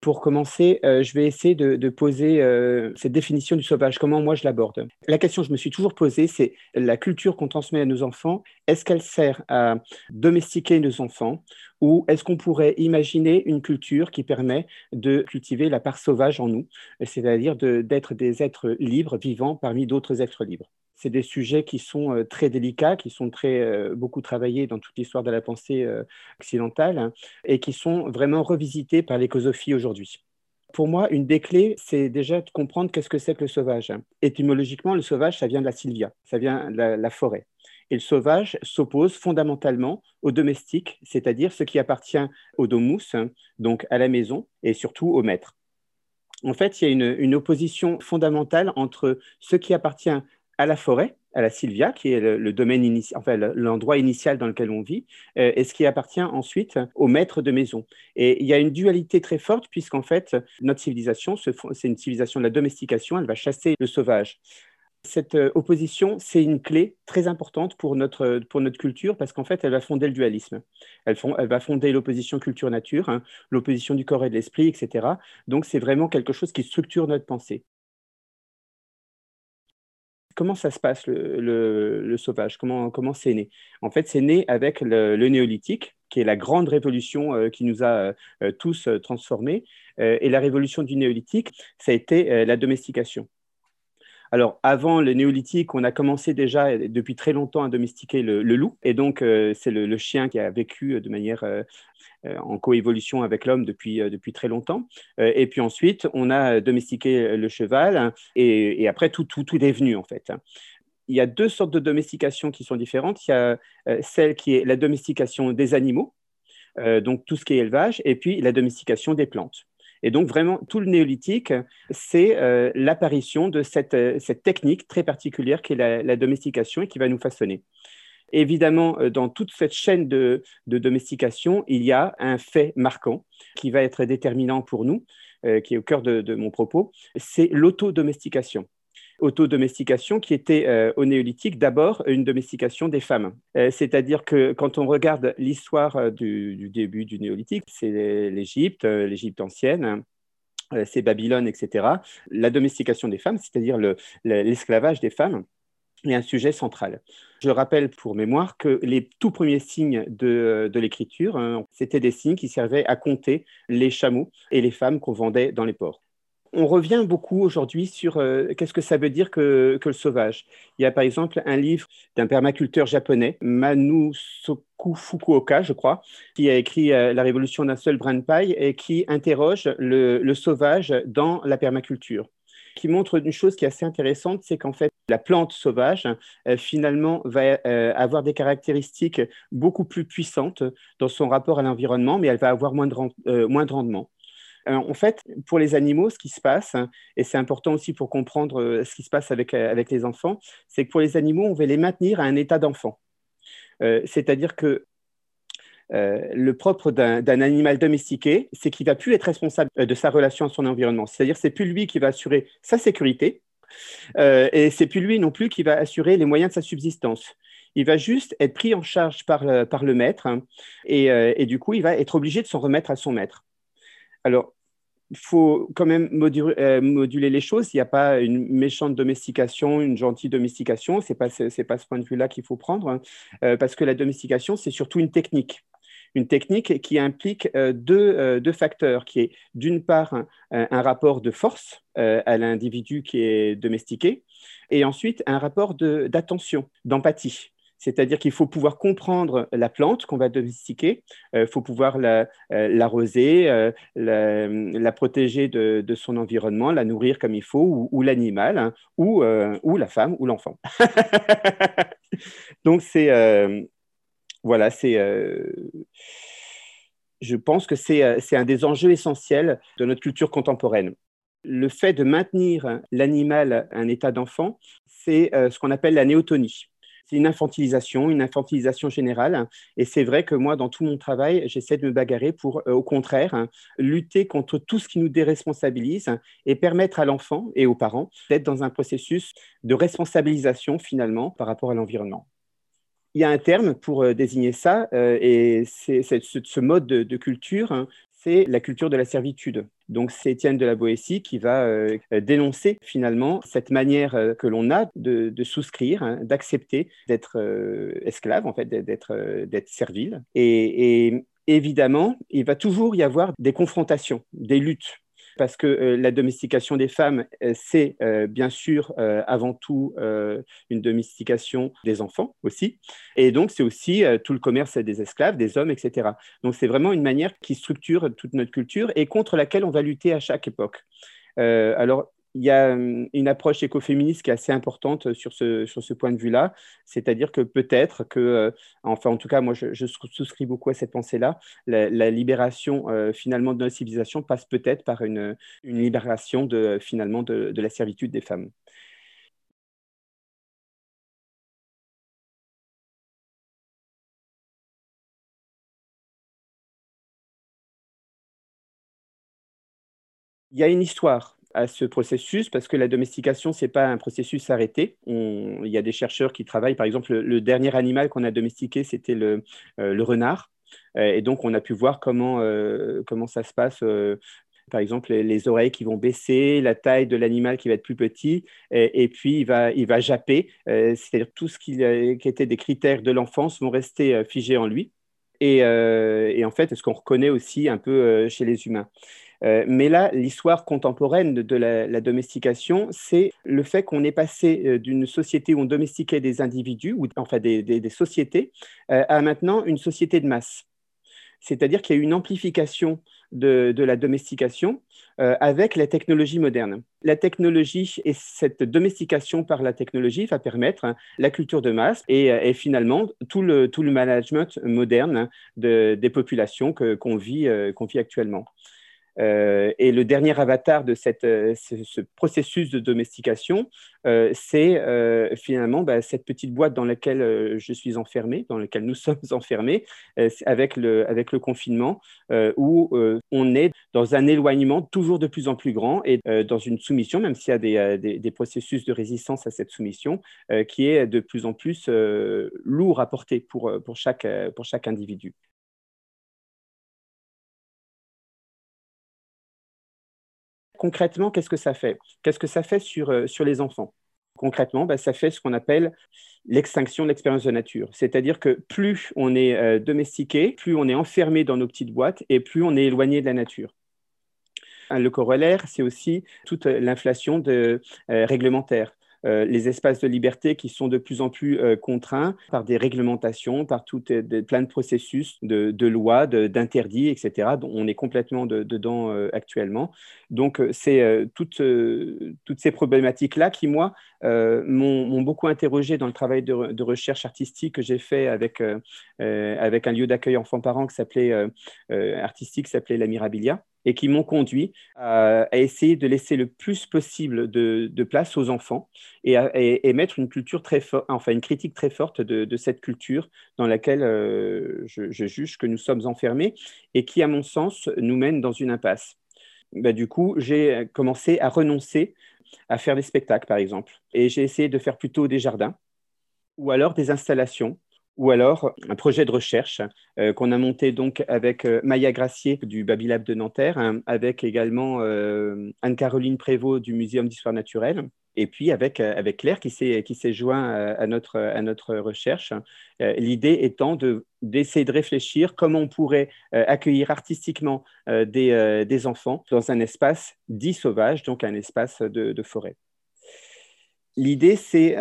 Pour commencer, euh, je vais essayer de, poser euh, cette définition du sauvage, comment moi je l'aborde? La question que je me suis toujours posée, c'est la culture qu'on transmet à nos enfants, est-ce qu'elle sert à domestiquer nos enfants? Ou est-ce qu'on pourrait imaginer une culture qui permet de cultiver la part sauvage en nous, c'est-à-dire d'être des êtres libres, vivants parmi d'autres êtres libres? C'est des sujets qui sont euh, très délicats, qui sont très euh, beaucoup travaillés dans toute l'histoire de la pensée euh, occidentale hein, et qui sont vraiment revisités par l'écosophie aujourd'hui. Pour moi, une des clés, c'est déjà de comprendre qu'est-ce que c'est que le sauvage. Étymologiquement, le sauvage, ça vient de la sylvia, ça vient de la, forêt. Et le sauvage s'oppose fondamentalement au domestique, c'est-à-dire ce qui appartient au domus, hein, donc à la maison, et surtout au maître. En fait, il y a une opposition fondamentale entre ce qui appartient à la forêt, à la Sylvia, qui est le, domaine initial, enfin l'endroit initial dans lequel on vit, euh, et ce qui appartient ensuite au maître de maison. Et il y a une dualité très forte, puisqu'en fait, notre civilisation, c'est une civilisation de la domestication, elle va chasser le sauvage. Cette euh, opposition, c'est une clé très importante pour notre, pour notre culture parce qu'en fait, elle va fonder le dualisme. Elle, va fonder l'opposition culture-nature, hein, l'opposition du corps et de l'esprit, etc. Donc, c'est vraiment quelque chose qui structure notre pensée comment ça se passe le, sauvage? Comment comment c'est né? En fait, c'est né avec le, néolithique, qui est la grande révolution euh, qui nous a euh, euh, tous transformés. et la révolution du néolithique, ça a été la domestication. Alors, avant le néolithique, on a commencé déjà depuis très longtemps à domestiquer le, loup. Et donc, euh, c'est le, chien qui a vécu de manière euh, euh, en coévolution avec l'homme depuis, depuis très longtemps. et puis ensuite, on a domestiqué le cheval. Hein, et, après, tout, tout, tout est venu, en fait. Il y a deux sortes de domestication qui sont différentes. Il y a celle qui est la domestication des animaux, donc tout ce qui est élevage, et puis la domestication des plantes. Et donc, vraiment, tout le néolithique, c'est euh, l'apparition de euh, cette, technique très particulière qui est la, domestication et qui va nous façonner. Évidemment, euh, dans toute cette chaîne de, domestication, il y a un fait marquant qui va être déterminant pour nous, qui est au cœur de, de mon propos, c'est l'autodomestication autodomestication qui était euh, au néolithique d'abord une domestication des femmes. Euh, c'est-à-dire que quand on regarde l'histoire euh, du, début du néolithique, c'est l'Égypte, l'Égypte ancienne, c'est Babylone, etc. La domestication des femmes, c'est-à-dire l'esclavage des femmes, est un sujet central. Je rappelle pour mémoire que les tout premiers signes de, l'écriture, hein, c'était des signes qui servaient à compter les chameaux et les femmes qu'on vendait dans les ports on revient beaucoup aujourd'hui sur euh, qu'est-ce que ça veut dire que, le sauvage. Il y a par exemple un livre d'un permaculteur japonais, Manu Soku Fukuoka, je crois, qui a écrit euh, La révolution d'un seul brin de paille et qui interroge le, sauvage dans la permaculture qui montre une chose qui est assez intéressante, c'est qu'en fait, la plante sauvage, euh, finalement, va avoir des caractéristiques beaucoup plus puissantes dans son rapport à l'environnement, mais elle va avoir moins de rendement. Euh, en fait, pour les animaux, ce qui se passe, et c'est important aussi pour comprendre euh, ce qui se passe avec, euh, avec les enfants, c'est que pour les animaux, on veut les maintenir à un état d'enfant. C'est-à-dire que le propre d'un animal domestiqué, c'est qu'il va plus être responsable de sa relation à son environnement. C'est-à-dire c'est plus lui qui va assurer sa sécurité et c'est plus lui non plus qui va assurer les moyens de sa subsistance. Il va juste être pris en charge par le, par le maître hein, et, et, du coup, il va être obligé de s'en remettre à son maître. Alors, il faut quand même euh, moduler, les choses. Il n'y a pas une méchante domestication, une gentille domestication. Ce n'est pas, pas ce point de vue-là qu'il faut prendre, hein. euh, parce que la domestication, c'est surtout une technique. Une technique qui implique euh, deux, facteurs, qui est d'une part un, rapport de force à l'individu qui est domestiqué, et ensuite un rapport d'attention, d'empathie. C'est-à-dire qu'il faut pouvoir comprendre la plante qu'on va domestiquer, il euh, faut pouvoir euh, l'arroser, euh, la, protéger de, son environnement, la nourrir comme il faut, ou, l'animal, hein, ou, la femme, ou l'enfant. Donc, c'est. voilà, c'est. je pense que c'est un des enjeux essentiels de notre culture contemporaine. Le fait de maintenir l'animal à un état d'enfant, c'est ce qu'on appelle la néotonie c'est une infantilisation, une infantilisation générale. Et c'est vrai que moi, dans tout mon travail, j'essaie de me bagarrer pour, euh, au contraire, hein, lutter contre tout ce qui nous déresponsabilise et permettre à l'enfant et aux parents d'être dans un processus de responsabilisation finalement par rapport à l'environnement. Il y a un terme pour euh, désigner ça, euh, et c'est ce, mode de, culture, hein, c'est la culture de la servitude. Donc c'est Étienne de la Boétie qui va euh, dénoncer finalement cette manière euh, que l'on a de, souscrire, hein, d'accepter d'être euh, esclave, en fait, d'être servile. et évidemment, il va toujours y avoir des confrontations, des luttes parce que euh, la domestication des femmes, euh, c'est euh, bien sûr avant tout une domestication des enfants aussi. Et donc, c'est aussi tout le commerce des esclaves, des hommes, etc. Donc, c'est vraiment une manière qui structure toute notre culture et contre laquelle on va lutter à chaque époque. alors, il y a hum, une approche écoféministe qui est assez importante sur ce, sur ce point de vue-là, c'est-à-dire que peut-être que, euh, enfin en tout cas moi je, souscris beaucoup à cette pensée-là, la, libération euh, finalement de notre civilisation passe peut-être par une, une, libération de, finalement de la servitude des femmes. Il y a une histoire à ce processus parce que la domestication, ce n'est pas un processus arrêté. il y a des chercheurs qui travaillent, par exemple, le, dernier animal qu'on a domestiqué, c'était le, euh, renard. Euh, et donc, on a pu voir comment, euh, comment ça se passe. par exemple, les, oreilles qui vont baisser, la taille de l'animal qui va être plus petit, et, puis il va, il va japper, c'est-à-dire tout ce qui, qui, était des critères de l'enfance vont rester figés en lui. Et, et en fait, ce qu'on reconnaît aussi un peu chez les humains? Euh, mais là, l'histoire contemporaine de, la, domestication, c'est le fait qu'on est passé euh, d'une société où on domestiquait des individus, ou enfin des, sociétés, euh, à maintenant une société de masse. C'est-à-dire qu'il y a eu une amplification de, la domestication avec la technologie moderne. La technologie et cette domestication par la technologie va permettre hein, la culture de masse et, finalement tout le, tout le management moderne hein, des populations qu'on vit, qu'on vit actuellement. Euh, et le dernier avatar de cette, euh, ce, processus de domestication, euh, c'est finalement bah, cette petite boîte dans laquelle je suis enfermé, dans laquelle nous sommes enfermés, avec, le, avec le confinement, où on est dans un éloignement toujours de plus en plus grand et dans une soumission, même s'il y a des, des, des, processus de résistance à cette soumission, qui est de plus en plus lourd à porter pour, pour, chaque, pour chaque individu. Concrètement, qu'est-ce que ça fait? Qu'est-ce que ça fait sur, euh, les enfants? Concrètement, bah, ça fait ce qu'on appelle l'extinction de l'expérience de nature. C'est-à-dire que plus on est euh, domestiqué, plus on est enfermé dans nos petites boîtes et plus on est éloigné de la nature. Le corollaire, c'est aussi toute l'inflation réglementaire. Euh, les espaces de liberté qui sont de plus en plus euh, contraints par des réglementations, par tout, plein de processus de, lois, d'interdits, etc. on est complètement dedans euh, actuellement. Donc, c'est toutes, ces problématiques-là qui, moi, m'ont beaucoup interrogé dans le travail de, recherche artistique que j'ai fait avec, avec un lieu d'accueil enfants-parents qui s'appelait artistique, s'appelait la Mirabilia et qui m'ont conduit à, essayer de laisser le plus possible de, place aux enfants et, à, mettre une culture très enfin une critique très forte de, cette culture dans laquelle euh, je, juge que nous sommes enfermés et qui, à mon sens, nous mène dans une impasse. Bah, du coup, j'ai commencé à renoncer à faire des spectacles, par exemple, et j'ai essayé de faire plutôt des jardins ou alors des installations ou alors un projet de recherche euh, qu'on a monté donc avec euh, Maya Gracier du Babylab de Nanterre, hein, avec également euh, Anne-Caroline Prévost du Muséum d'histoire naturelle, et puis avec, avec Claire qui s'est, qui s'est joint à notre, à notre recherche. L'idée étant de, d'essayer de réfléchir comment on pourrait accueillir artistiquement des, des, enfants dans un espace dit sauvage, donc un espace de, de forêt. L'idée, c'est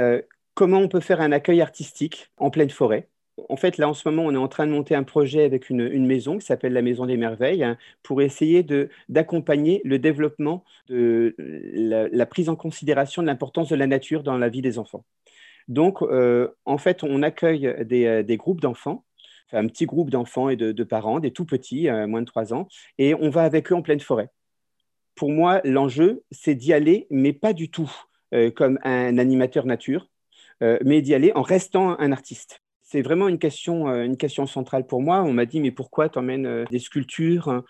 comment on peut faire un accueil artistique en pleine forêt. En fait, là, en ce moment, on est en train de monter un projet avec une, maison qui s'appelle la Maison des Merveilles hein, pour essayer d'accompagner le développement la, prise en considération de l'importance de la nature dans la vie des enfants. Donc, euh, en fait, on accueille des, euh, groupes d'enfants un petit groupe d'enfants et de, parents, des tout petits, euh, moins de 3 ans, et on va avec eux en pleine forêt. Pour moi, l'enjeu, c'est d'y aller, mais pas du tout comme un animateur nature, euh, mais d'y aller en restant un artiste c'est vraiment une question, euh, centrale pour moi. On m'a dit, mais pourquoi t'emmènes euh, des sculptures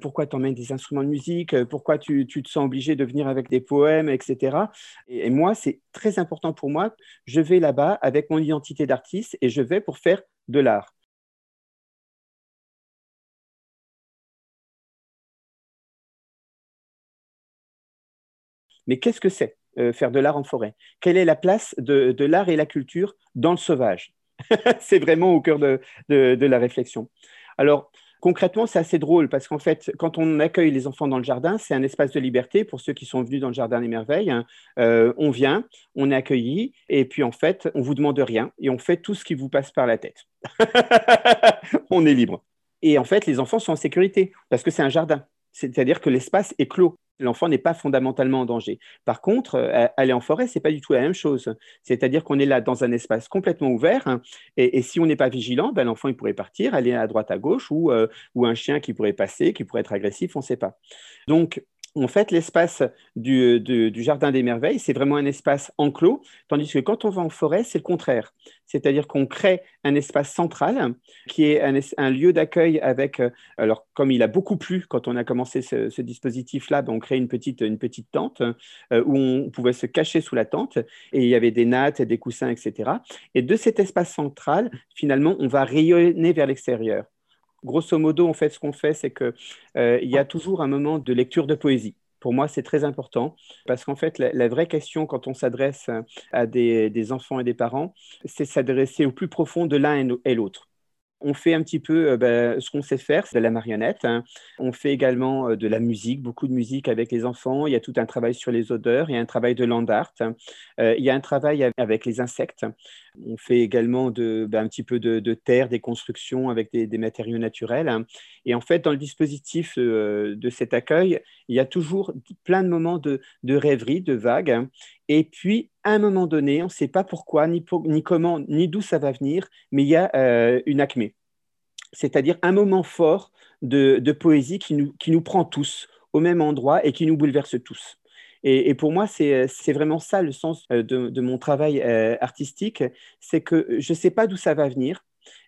Pourquoi t'emmènes des instruments de musique Pourquoi tu, te sens obligé de venir avec des poèmes, etc. Et, et moi, c'est très important pour moi. Je vais là-bas avec mon identité d'artiste et je vais pour faire de l'art. Mais qu'est-ce que c'est? Faire de l'art en forêt Quelle est la place de, l'art et la culture dans le sauvage C'est vraiment au cœur de, de la réflexion. Alors, Concrètement, c'est assez drôle parce qu'en fait, quand on accueille les enfants dans le jardin, c'est un espace de liberté pour ceux qui sont venus dans le jardin des merveilles. Hein. Euh, on vient, on est accueilli et puis en fait, on vous demande rien et on fait tout ce qui vous passe par la tête. on est libre. Et en fait, les enfants sont en sécurité parce que c'est un jardin. C'est-à-dire que l'espace est clos l'enfant n'est pas fondamentalement en danger. Par contre, euh, aller en forêt, c'est pas du tout la même chose. C'est-à-dire qu'on est là dans un espace complètement ouvert, hein, et, si on n'est pas vigilant, ben, l'enfant il pourrait partir, aller à droite, à gauche, ou, euh, ou un chien qui pourrait passer, qui pourrait être agressif, on ne sait pas. Donc, en fait, l'espace du, Jardin des Merveilles, c'est vraiment un espace enclos, tandis que quand on va en forêt, c'est le contraire. C'est-à-dire qu'on crée un espace central qui est un, lieu d'accueil avec, euh, alors comme il a beaucoup plu quand on a commencé ce, dispositif-là, ben, on crée une petite, une petite tente euh, où on pouvait se cacher sous la tente et il y avait des nattes, des coussins, etc. Et de cet espace central, finalement, on va rayonner vers l'extérieur grosso modo, en fait, ce qu'on fait, c'est qu'il euh, y a toujours un moment de lecture de poésie. Pour moi, c'est très important parce qu'en fait, la, vraie question quand on s'adresse à des, enfants et des parents, c'est s'adresser au plus profond de l'un et l'autre. On fait un petit peu euh, ben, ce qu'on sait faire, c'est de la marionnette. Hein. On fait également euh, de la musique, beaucoup de musique avec les enfants. Il y a tout un travail sur les odeurs, il y a un travail de land art, il y a un travail avec les insectes. On fait également ben, un petit peu de, terre, des constructions avec des, matériaux naturels. Hein. Et en fait, dans le dispositif euh, de cet accueil, il y a toujours plein de moments de, rêverie, de vagues. Hein. Et puis, à un moment donné, on ne sait pas pourquoi, ni, comment, ni d'où ça va venir, mais il y a euh, une acmé. C'est-à-dire un moment fort de, poésie qui nous, qui nous prend tous au même endroit et qui nous bouleverse tous. Et, pour moi, c'est vraiment ça le sens euh, de, mon travail artistique, c'est que je ne sais pas d'où ça va venir,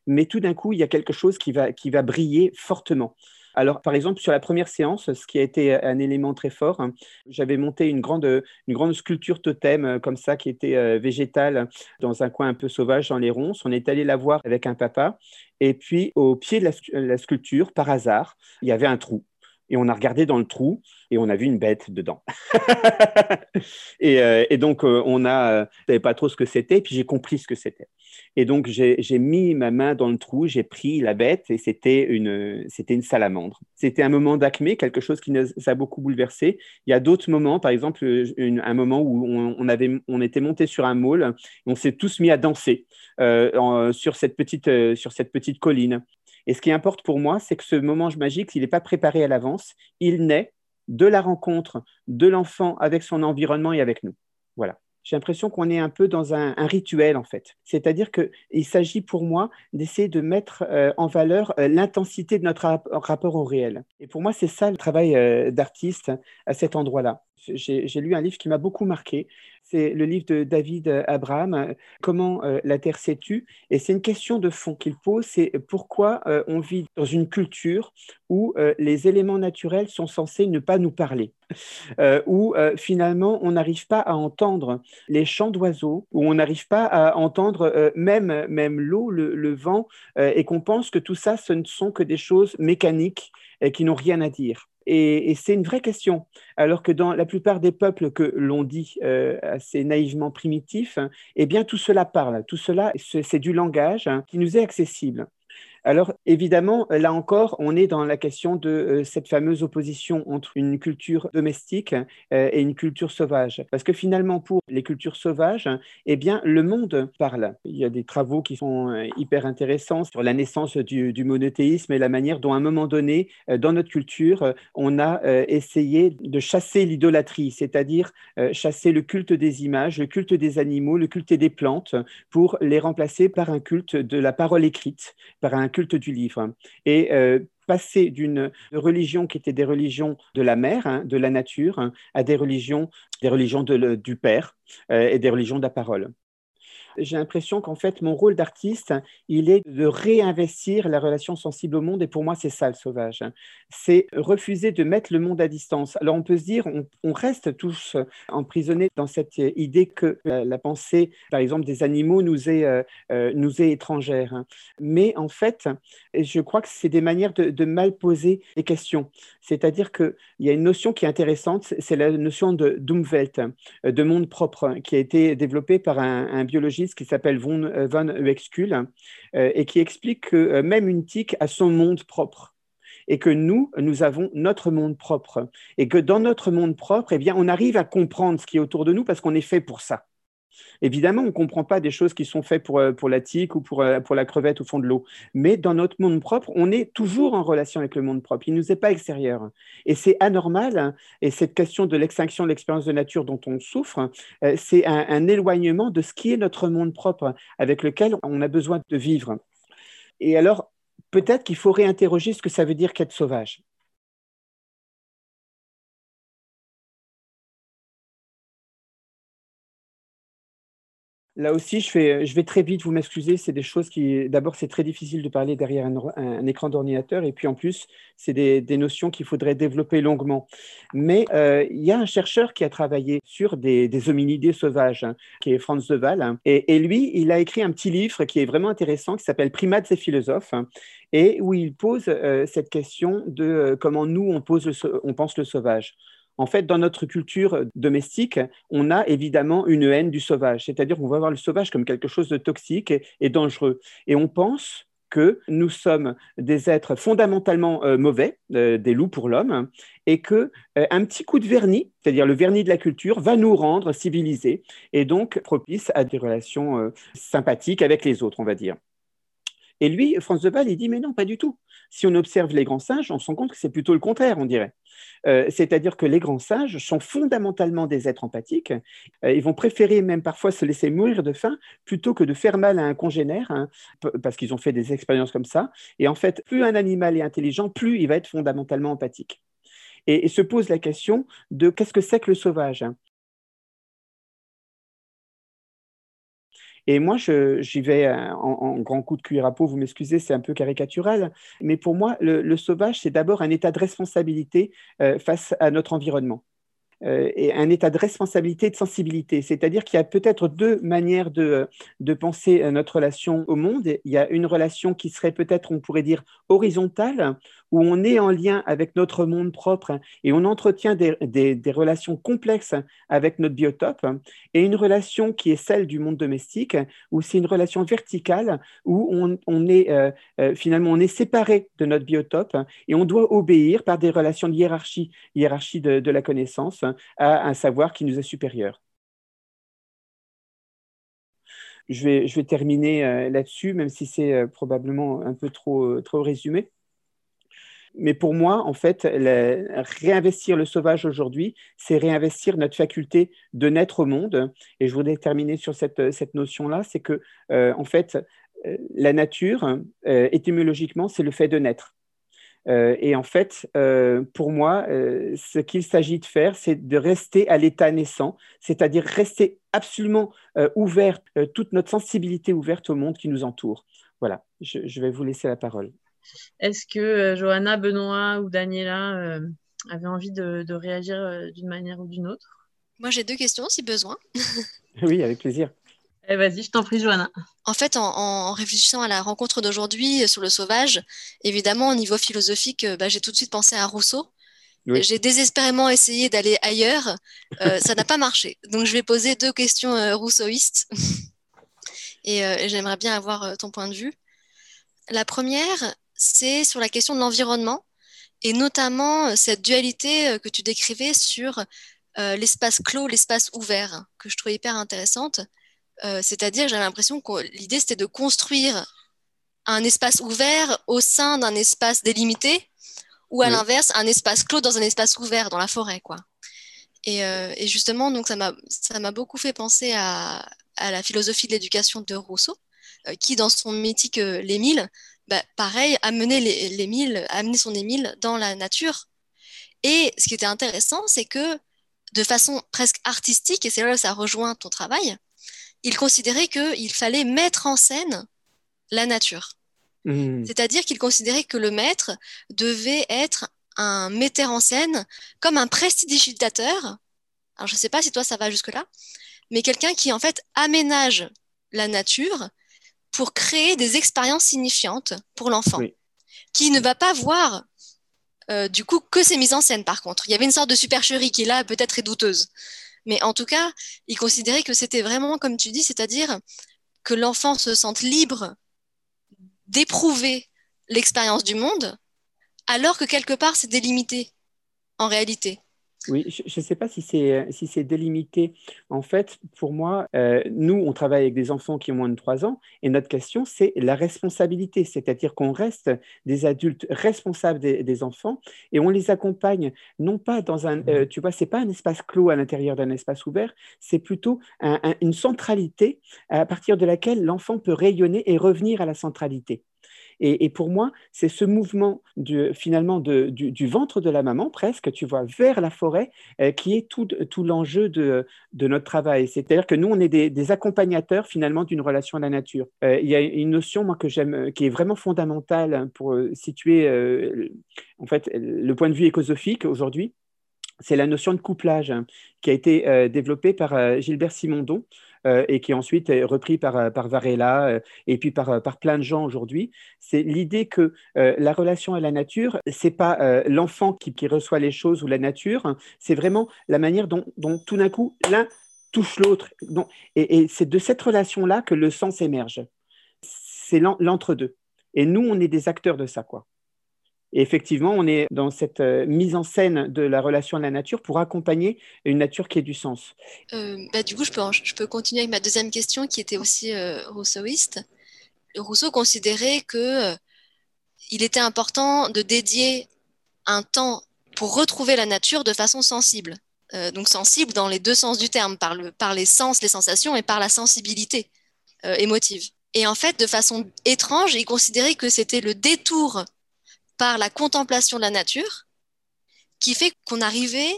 mais tout d'un coup, il y a quelque chose qui va, qui va briller fortement. Alors, par exemple, sur la première séance, ce qui a été un élément très fort, j'avais monté une grande, une grande sculpture totem euh, comme ça qui était végétale dans un coin un peu sauvage dans les ronces. On est allé la voir avec un papa. Et puis, au pied de la sculpture, par hasard, il y avait un trou et on a regardé dans le trou et on a vu une bête dedans. Euh, et, donc, euh, on a, euh, pas trop ce que c'était, puis j'ai compris ce que c'était. Et donc, j'ai mis ma main dans le trou, j'ai pris la bête et c'était une, une salamandre. C'était un moment d'acmé, quelque chose qui nous a beaucoup bouleversé. Il y a d'autres moments, par exemple, un moment où on, avait, on était monté sur un môle, on s'est tous mis à danser sur, cette petite, sur cette petite colline. Et ce qui importe pour moi, c'est que ce moment magique, il n'est pas préparé à l'avance, il naît de la rencontre de l'enfant avec son environnement et avec nous. Voilà. J'ai l'impression qu'on est un peu dans un, rituel, en fait. C'est-à-dire qu'il s'agit pour moi d'essayer de mettre euh, en valeur euh, l'intensité de notre rapport au réel. Et pour moi, c'est ça le travail euh, d'artiste à cet endroit-là. J'ai lu un livre qui m'a beaucoup marqué. C'est le livre de David Abraham, Comment euh, la Terre s'est tue. Et c'est une question de fond qu'il pose, c'est pourquoi euh, on vit dans une culture où euh, les éléments naturels sont censés ne pas nous parler, où finalement on n'arrive pas à entendre les chants d'oiseaux, où on n'arrive pas à entendre même, même l'eau, le, vent, et qu'on pense que tout ça, ce ne sont que des choses mécaniques qui n'ont rien à dire. Et, c'est une vraie question. Alors que dans la plupart des peuples que l'on dit euh, assez naïvement primitifs, eh bien tout cela parle. Tout cela, c'est du langage hein, qui nous est accessible. Alors évidemment, là encore, on est dans la question de euh, cette fameuse opposition entre une culture domestique euh, et une culture sauvage. Parce que finalement, pour les cultures sauvages, eh bien, le monde parle. Il y a des travaux qui sont euh, hyper intéressants sur la naissance du, monothéisme et la manière dont, à un moment donné, dans notre culture, on a essayé de chasser l'idolâtrie, c'est-à-dire chasser le culte des images, le culte des animaux, le culte des plantes, pour les remplacer par un culte de la parole écrite, par un culte du livre. Et euh, passer d'une religion qui était des religions de la mer, hein, de la nature, hein, à des religions, des religions du Père euh, et des religions de la parole. J'ai l'impression qu'en fait, mon rôle d'artiste, il est de réinvestir la relation sensible au monde. Et pour moi, c'est ça le sauvage. C'est refuser de mettre le monde à distance. Alors, on peut se dire, on, reste tous emprisonnés dans cette idée que la, pensée, par exemple, des animaux nous est, euh, euh, nous est étrangère. Mais en fait, je crois que c'est des manières de, mal poser les questions. C'est-à-dire qu'il y a une notion qui est intéressante, c'est la notion de d'Umwelt, de monde propre, qui a été développée par un, biologiste qui s'appelle Von, euh, von euh, et qui explique que euh, même une tique a son monde propre et que nous, nous avons notre monde propre et que dans notre monde propre, eh bien, on arrive à comprendre ce qui est autour de nous parce qu'on est fait pour ça. Évidemment, on ne comprend pas des choses qui sont faites pour, euh, pour la tique ou pour, euh, pour la crevette au fond de l'eau. Mais dans notre monde propre, on est toujours en relation avec le monde propre. Il ne nous est pas extérieur. Et c'est anormal. Et cette question de l'extinction de l'expérience de nature dont on souffre, euh, c'est un, un éloignement de ce qui est notre monde propre avec lequel on a besoin de vivre. Et alors, peut-être qu'il faut réinterroger ce que ça veut dire qu'être sauvage. Là aussi, je, vais très vite, vous m'excusez, c'est des choses qui, d'abord, c'est très difficile de parler derrière un, écran d'ordinateur, et puis en plus, c'est des, notions qu'il faudrait développer longuement. Mais euh, il y a un chercheur qui a travaillé sur des, hominidés sauvages, hein, qui est Franz de Waal, hein, et, lui, il a écrit un petit livre qui est vraiment intéressant, qui s'appelle Primates et philosophes, hein, et où il pose euh, cette question de euh, comment nous, on, pose on pense le sauvage. En fait, dans notre culture domestique, on a évidemment une haine du sauvage, c'est-à-dire qu'on va voir le sauvage comme quelque chose de toxique et, dangereux. Et on pense que nous sommes des êtres fondamentalement euh, mauvais, euh, des loups pour l'homme, et que euh, un petit coup de vernis, c'est-à-dire le vernis de la culture, va nous rendre civilisés et donc propices à des relations sympathiques avec les autres, on va dire. Et lui, France de Waal, il dit mais non, pas du tout. Si on observe les grands singes, on se rend compte que c'est plutôt le contraire, on dirait. Euh, c'est-à-dire que les grands singes sont fondamentalement des êtres empathiques. Euh, ils vont préférer même parfois se laisser mourir de faim plutôt que de faire mal à un congénère, hein, parce qu'ils ont fait des expériences comme ça. Et en fait, plus un animal est intelligent, plus il va être fondamentalement empathique. Et, et se pose la question de qu'est-ce que c'est que le sauvage Et moi, j'y vais euh, en, grand coup de cuir à peau, vous m'excusez, c'est un peu caricatural, mais pour moi, le, sauvage, c'est d'abord un état de responsabilité euh, face à notre environnement. Euh, et un état de responsabilité et de sensibilité. C'est-à-dire qu'il y a peut-être deux manières de, de penser notre relation au monde. Il y a une relation qui serait peut-être, on pourrait dire, horizontale, où on est en lien avec notre monde propre et on entretient des, relations complexes avec notre biotope, et une relation qui est celle du monde domestique, où c'est une relation verticale, où on, est euh, euh, finalement on est séparé de notre biotope et on doit obéir par des relations de hiérarchie, hiérarchie de la connaissance, à un savoir qui nous est supérieur. Je vais, terminer euh, là-dessus, même si c'est probablement un peu trop, trop résumé. Mais pour moi, en fait, réinvestir le sauvage aujourd'hui, c'est réinvestir notre faculté de naître au monde. Et je voudrais terminer sur cette, notion-là, c'est que, euh, en fait, euh, la nature, euh, étymologiquement, c'est le fait de naître. Et en fait, pour moi, ce qu'il s'agit de faire, c'est de rester à l'état naissant, c'est-à-dire rester absolument ouvert, toute notre sensibilité ouverte au monde qui nous entoure. Voilà, je vais vous laisser la parole. Est-ce que euh, Johanna, Benoît ou Daniela euh, avaient envie de, réagir euh, d'une manière ou d'une autre? Moi, j'ai deux questions si besoin. oui, avec plaisir. Eh, Vas-y, je t'en prie, Johanna. En fait, en, réfléchissant à la rencontre d'aujourd'hui sur le sauvage, évidemment, au niveau philosophique, bah, j'ai tout de suite pensé à Rousseau. J'ai désespérément essayé d'aller ailleurs. ça n'a pas marché. Donc, je vais poser deux questions rousseauistes. et j'aimerais bien avoir ton point de vue. La première, c'est sur la question de l'environnement et notamment euh, cette dualité euh, que tu décrivais sur euh, l'espace clos, l'espace ouvert, que je trouvais hyper intéressante. C'est-à-dire, j'avais l'impression que l'idée, c'était de construire un espace ouvert au sein d'un espace délimité, ou à l'inverse, un espace clos dans un espace ouvert dans la forêt, quoi. Et, justement, donc ça m'a beaucoup fait penser à, à la philosophie de l'éducation de Rousseau, qui, dans son mythique L'Émile, bah, pareil, amener, les, amener son Émile dans la nature. Et ce qui était intéressant, c'est que de façon presque artistique, et c'est là où ça rejoint ton travail, il considérait qu'il fallait mettre en scène la nature. Mmh. C'est-à-dire qu'il considérait que le maître devait être un metteur en scène comme un prestidigitateur. Alors je ne sais pas si toi ça va jusque-là, mais quelqu'un qui en fait aménage la nature pour créer des expériences signifiantes pour l'enfant, qui ne va pas voir euh, du coup que ces mises en scène par contre. Il y avait une sorte de supercherie qui là peut-être est douteuse. Mais en tout cas, il considérait que c'était vraiment comme tu dis, c'est-à-dire que l'enfant se sente libre d'éprouver l'expérience du monde, alors que quelque part c'est délimité en réalité. Oui, je ne sais pas si c'est si c'est délimité. En fait, pour moi, euh, nous, on travaille avec des enfants qui ont moins de 3 ans et notre question, c'est la responsabilité, c'est-à-dire qu'on reste des adultes responsables des, enfants et on les accompagne, non pas dans un, euh, tu vois, c'est pas un espace clos à l'intérieur d'un espace ouvert, c'est plutôt une centralité à partir de laquelle l'enfant peut rayonner et revenir à la centralité. Et, pour moi, c'est ce mouvement finalement du, ventre de la maman, presque, tu vois, vers la forêt, euh, qui est tout, l'enjeu de, notre travail. C'est-à-dire que nous, on est des, accompagnateurs finalement d'une relation à la nature. Euh, il y a une notion, moi, que j'aime, euh, qui est vraiment fondamentale pour situer, en fait, le point de vue écosophique aujourd'hui c'est la notion de couplage hein, qui a été développée par Gilbert Simondon euh, et qui ensuite est repris par, euh, par Varela euh, et puis par, par plein de gens aujourd'hui. C'est l'idée que la relation à la nature, c'est pas l'enfant qui, qui, reçoit les choses ou la nature, hein. c'est vraiment la manière dont, tout d'un coup l'un touche l'autre. Et, et c'est de cette relation-là que le sens émerge. C'est l'entre-deux. Et nous, on est des acteurs de ça, quoi. Et effectivement, on est dans cette euh, mise en scène de la relation à la nature pour accompagner une nature qui ait du sens. Euh, bah, du coup, je peux, continuer avec ma deuxième question qui était aussi euh, rousseauiste. Rousseau considérait que il était important de dédier un temps pour retrouver la nature de façon sensible. donc sensible dans les deux sens du terme, par les sens, les sensations et par la sensibilité émotive. Et en fait, de façon étrange, il considérait que c'était le détour par la contemplation de la nature qui fait qu'on arrivait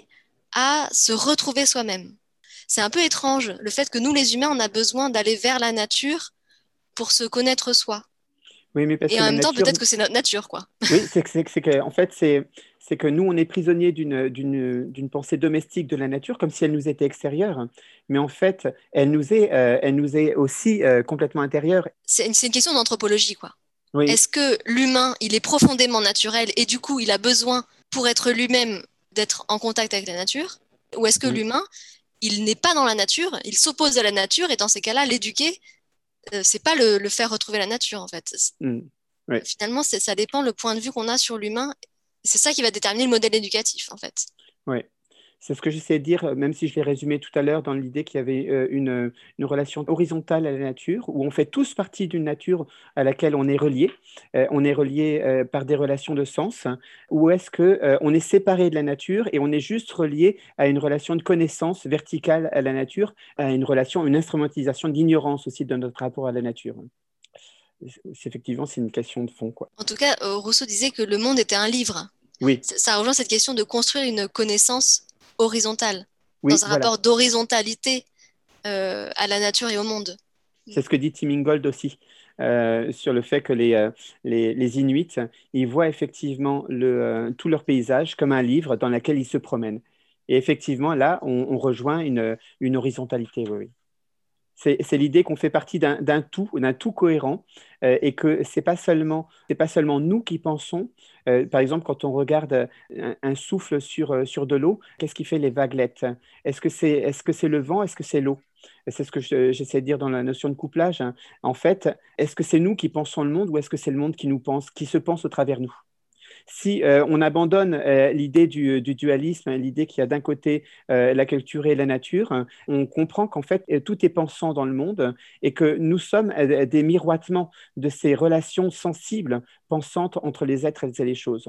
à se retrouver soi-même. C'est un peu étrange le fait que nous, les humains, on a besoin d'aller vers la nature pour se connaître soi. Oui, mais parce Et en même temps, peut-être que c'est notre nature, quoi. Oui, c'est que, en fait, c'est que nous, on est prisonniers d'une pensée domestique de la nature, comme si elle nous était extérieure, mais en fait, elle nous est, euh, elle nous est aussi euh, complètement intérieure. C'est une, une, question d'anthropologie, quoi. Est-ce que l'humain, il est profondément naturel et du coup, il a besoin, pour être lui-même, d'être en contact avec la nature? Ou est-ce que l'humain, il n'est pas dans la nature, il s'oppose à la nature et dans ces cas-là, l'éduquer, euh, c'est pas le, faire retrouver la nature en fait. Mm. Finalement, ça dépend le point de vue qu'on a sur l'humain. C'est ça qui va déterminer le modèle éducatif en fait. Oui. C'est ce que j'essaie de dire, même si je l'ai résumé tout à l'heure dans l'idée qu'il y avait euh, une, relation horizontale à la nature, où on fait tous partie d'une nature à laquelle on est relié. Euh, on est relié euh, par des relations de sens, ou est-ce qu'on est séparé de la nature et on est juste relié à une relation de connaissance verticale à la nature, à une relation, une instrumentalisation d'ignorance aussi de notre rapport à la nature effectivement c'est une question de fond quoi. En tout cas, Rousseau disait que le monde était un livre. Oui. Ça rejoint cette question de construire une connaissance horizontale, dans un rapport d'horizontalité euh, à la nature et au monde. C'est ce que dit Tim Ingold aussi. Euh, sur le fait que les, euh, les, les, Inuits, ils voient effectivement le, tout leur paysage comme un livre dans lequel ils se promènent. Et effectivement, là, on, rejoint une, une horizontalité. Oui, C'est l'idée qu'on fait partie d'un tout, d'un tout cohérent, et que c'est pas seulement pas seulement nous qui pensons, euh, par exemple, quand on regarde un, souffle sur, euh, sur de l'eau, qu'est-ce qui fait les vaguelettes? Est-ce que c'est est -ce c'est le vent? Est-ce que c'est l'eau? C'est ce que j'essaie de dire dans la notion de couplage. Hein. En fait, est-ce que c'est nous qui pensons le monde ou est-ce que c'est le monde qui nous pense, qui se pense au travers nous? Si euh, on abandonne euh, l'idée du, dualisme, hein, l'idée qu'il y a d'un côté euh, la culture et la nature, hein, on comprend qu'en fait tout est pensant dans le monde et que nous sommes des miroitements de ces relations sensibles, pensantes entre les êtres et les choses.